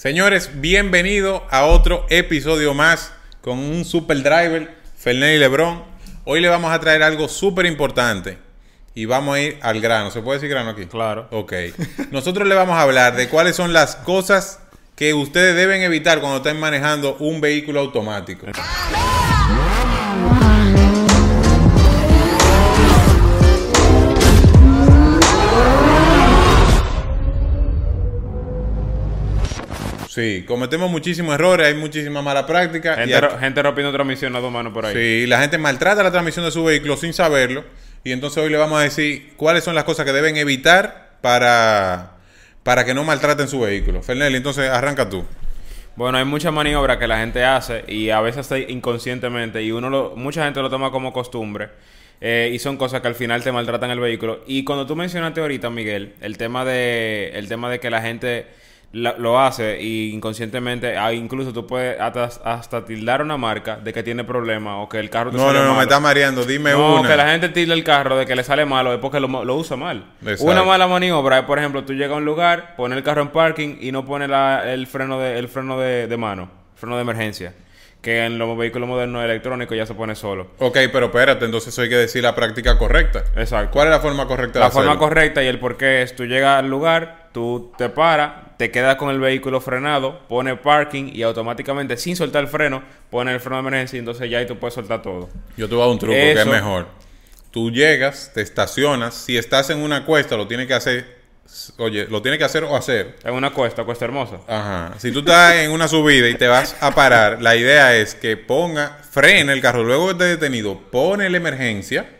Señores, bienvenido a otro episodio más con un super driver, Fernández y Lebron. Hoy le vamos a traer algo súper importante y vamos a ir al grano. ¿Se puede decir grano aquí? Claro. Ok. Nosotros le vamos a hablar de cuáles son las cosas que ustedes deben evitar cuando estén manejando un vehículo automático. Sí, cometemos muchísimos errores, hay muchísima mala práctica. y Gente, gente rompiendo transmisión a dos manos por ahí. Sí, la gente maltrata la transmisión de su vehículo sin saberlo. Y entonces hoy le vamos a decir cuáles son las cosas que deben evitar para, para que no maltraten su vehículo. Fernel, entonces arranca tú. Bueno, hay muchas maniobras que la gente hace y a veces inconscientemente y uno lo, mucha gente lo toma como costumbre eh, y son cosas que al final te maltratan el vehículo. Y cuando tú mencionaste ahorita, Miguel, el tema de el tema de que la gente la- lo hace y inconscientemente, ah, incluso tú puedes hasta, hasta tildar una marca de que tiene problemas o que el carro te No, sale no, no, me está mareando. Dime No, una. que la gente tilda el carro de que le sale malo es porque lo, lo usa mal. Exacto. Una mala maniobra es, por ejemplo, tú llegas a un lugar, pones el carro en parking y no pones la- el freno de el freno de, de mano, freno de emergencia, que en los vehículos modernos electrónicos ya se pone solo. Ok, pero espérate, entonces hay que decir la práctica correcta. Exacto. ¿Cuál es la forma correcta de La forma correcta y el por qué es, tú llegas al lugar, tú te paras, te quedas con el vehículo frenado, pones parking y automáticamente, sin soltar el freno, pones el freno de emergencia y entonces ya ahí tú puedes soltar todo. Yo te voy a dar un truco que es mejor. Tú llegas, te estacionas. Si estás en una cuesta, lo tienes que hacer. Oye, lo tienes que hacer o hacer. Es una cuesta, cuesta hermosa. Ajá. Si tú estás en una subida y te vas a parar, la idea es que ponga, frene el carro, luego que esté detenido, pone la emergencia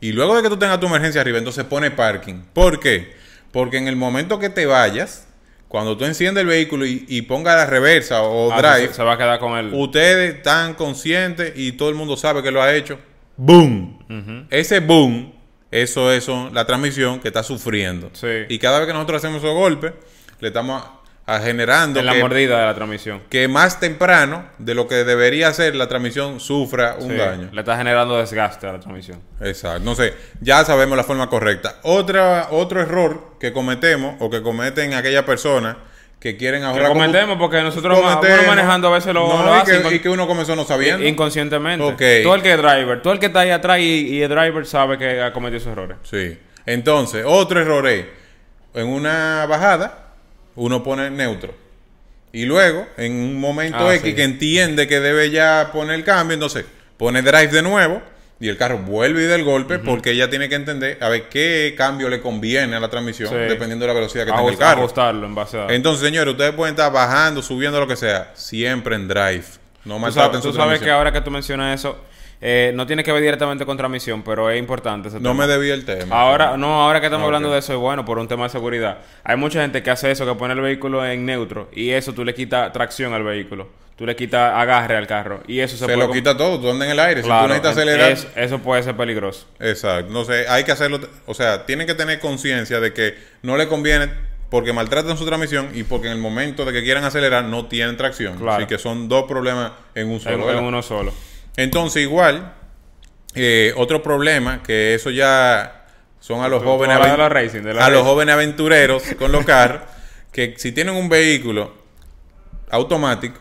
y luego de que tú tengas tu emergencia arriba, entonces pone parking. ¿Por qué? Porque en el momento que te vayas, cuando tú enciendes el vehículo y, y ponga la reversa o Ah, drive, se, se va a quedar con el... ustedes están conscientes y todo el mundo sabe que lo ha hecho. ¡Boom! Ese boom, eso es son la transmisión que está sufriendo. Sí. Y cada vez que nosotros hacemos esos golpes, le estamos a, generando en la que, mordida de la transmisión. que más temprano de lo que debería ser la transmisión sufra un Sí, daño. Le está generando desgaste a la transmisión. Exacto. No sé, ya sabemos la forma correcta. Otra, otro error que cometemos o que cometen aquellas personas que quieren Que ahorrar. como- cometemos porque nosotros cometemos. manejando a veces lo, No, lo y, que, y que uno comenzó no sabiendo. inconscientemente. Ok. Tú el que es driver, tú el que está ahí atrás y, y el driver sabe que ha cometido esos errores. Sí. Entonces, otro error es, en una bajada, uno pone neutro. Y luego, en un momento Ah, X sí. que entiende que debe ya poner el cambio, entonces pone drive de nuevo y el carro vuelve y da el golpe porque ella tiene que entender a ver qué cambio le conviene a la transmisión, Sí. dependiendo de la velocidad que tenga el carro. ajustarlo en base a... Entonces, señores, ustedes pueden estar bajando, subiendo, lo que sea, siempre en drive. No maltraten su tú sabes que ahora que tú mencionas eso, eh, no tiene que ver directamente con transmisión, pero es importante ese No tema. me debía el tema. Ahora, no, ahora que estamos hablando de eso, es bueno, por un tema de seguridad. Hay mucha gente que hace eso, que pone el vehículo en neutro y eso tú le quitas tracción al vehículo. Tú le quitas agarre al carro y eso se, se puede lo quita todo, tú andas en el aire. Claro, si tú necesitas acelerar, es- eso puede ser peligroso. Exacto. No sé, hay que hacerlo. O sea, tienen que tener conciencia de que no le conviene porque maltratan su transmisión y porque en el momento de que quieran acelerar no tienen tracción. Claro. Así que son dos problemas en un solo. En, uno solo. Entonces, igual, eh, otro problema, que eso ya son a los Tú- jóvenes de racing, de a los jóvenes aventureros con los carros, que si tienen un vehículo automático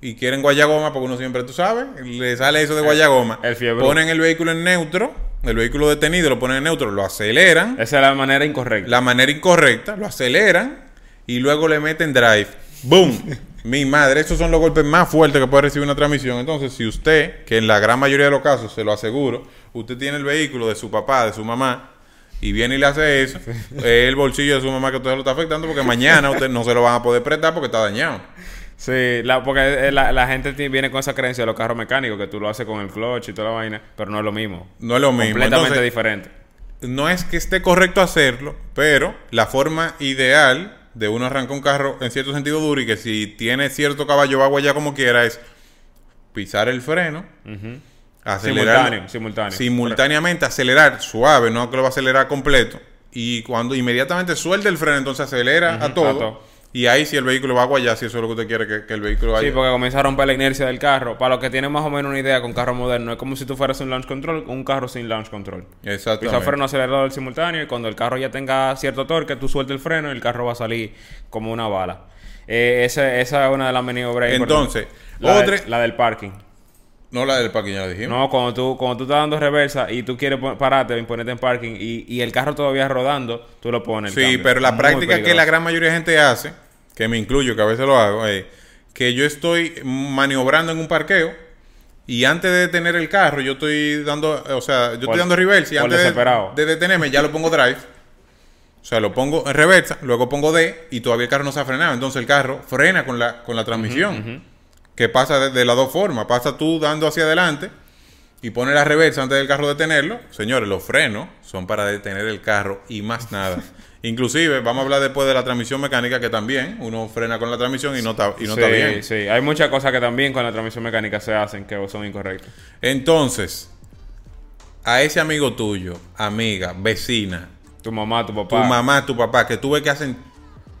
y quieren guayagoma, porque uno siempre, tú sabes, le sale eso de guayagoma, el fiebre. ponen el vehículo en neutro, el vehículo detenido lo ponen en neutro, lo aceleran, Esa es la manera incorrecta. la manera incorrecta, lo aceleran y luego le meten drive. ¡Boom! Mi madre, esos son los golpes más fuertes que puede recibir una transmisión. Entonces, si usted, que en la gran mayoría de los casos, se lo aseguro, usted tiene el vehículo de su papá, de su mamá, y viene y le hace eso, es el bolsillo de su mamá que usted lo está afectando porque mañana usted no se lo van a poder prestar porque está dañado. Sí, la, porque eh, la, la gente viene con esa creencia de los carros mecánicos, que tú lo haces con el clutch y toda la vaina, pero no es lo mismo. No es lo mismo. Completamente Entonces, diferente. no es que esté correcto hacerlo, pero la forma ideal de uno arrancar un carro en cierto sentido duro y que si tiene cierto caballo agua ya como quiera es pisar el freno, acelerar Simultáneo, simultáneo. simultáneamente acelerar suave, no que lo va a acelerar completo y cuando inmediatamente suelta el freno entonces acelera a, Ujú, todo, a todo. Y ahí si el vehículo va a guayar si eso es lo que usted quiere que, que el vehículo vaya. Sí, porque comienza a romper la inercia del carro. Para los que tienen más o menos una idea con carro moderno, es como si tú fueras un launch control, un carro sin launch control. Pisa Exactamente. freno acelerador simultáneo y cuando el carro ya tenga cierto torque, tú sueltas el freno y el carro va a salir como una bala. Eh, esa, esa es una de las maniobras Entonces, la, otra... de- la del parking. No la del parking, ya la dijimos. No, cuando tú, cuando tú estás dando reversa y tú quieres pararte y ponerte en parking y, y el carro todavía rodando, tú lo pones. Sí, pero la Muy práctica que la gran mayoría de gente hace, que me incluyo, que a veces lo hago, es que yo estoy maniobrando en un parqueo y antes de detener el carro, yo estoy dando, o sea, yo estoy dando reversa y antes de, de detenerme ya lo pongo drive. O sea, lo pongo en reversa, luego pongo D y todavía el carro no se ha frenado. Entonces el carro frena con la, con la transmisión. Que pasa de, de las dos formas. Pasa tú dando hacia adelante y pone la reversa antes del carro detenerlo. Señores, los frenos son para detener el carro y más nada. Inclusive, vamos a hablar después de la transmisión mecánica, que también uno frena con la transmisión y no está, y no sí, está bien. sí. Hay muchas cosas que también con la transmisión mecánica se hacen que son incorrectas. Entonces, a ese amigo tuyo, amiga, vecina, Tu mamá, tu tu papá. mamá, tu papá, que tú ves que hacen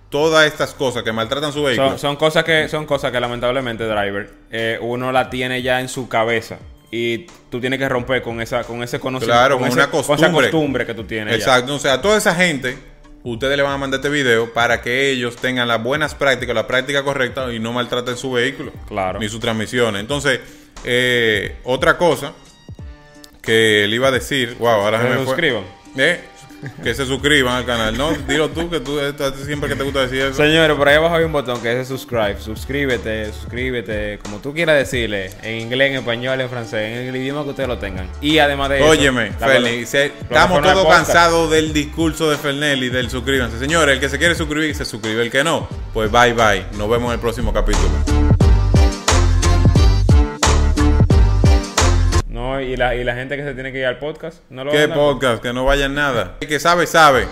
todas estas cosas, que maltratan su vehículo. Son, son cosas que son cosas que lamentablemente driver eh, uno la tiene ya en su cabeza y tú tienes que romper con esa con ese conocimiento Claro, con, con ese- una con esa costumbre. costumbre que tú tienes ya. Exacto, o sea, a toda esa gente, ustedes le van a mandar este video para que ellos tengan las buenas prácticas, la práctica correcta y no maltraten su vehículo. Claro. Ni su transmisión. Entonces, eh, otra cosa que le iba a decir, wow, ahora se me fue. suscriban. Eh, que se suscriban al canal. No, dilo tú, que tú siempre que te gusta decir eso. Señores, por ahí abajo hay un botón que dice subscribe. Suscríbete, suscríbete, como tú quieras decirle, en inglés, en español, en francés, en el idioma que ustedes lo tengan. Y además de eso, Óyeme, plataforma estamos todos cansados del discurso de Fernelli, del suscríbanse. Señores, el que se quiere suscribir, se suscribe. El que no, pues bye bye. Nos vemos en el próximo capítulo. Y la, y la gente que se tiene que ir al podcast, no lo ¿Qué podcast? Que no vayan nada. El que sabe, sabe.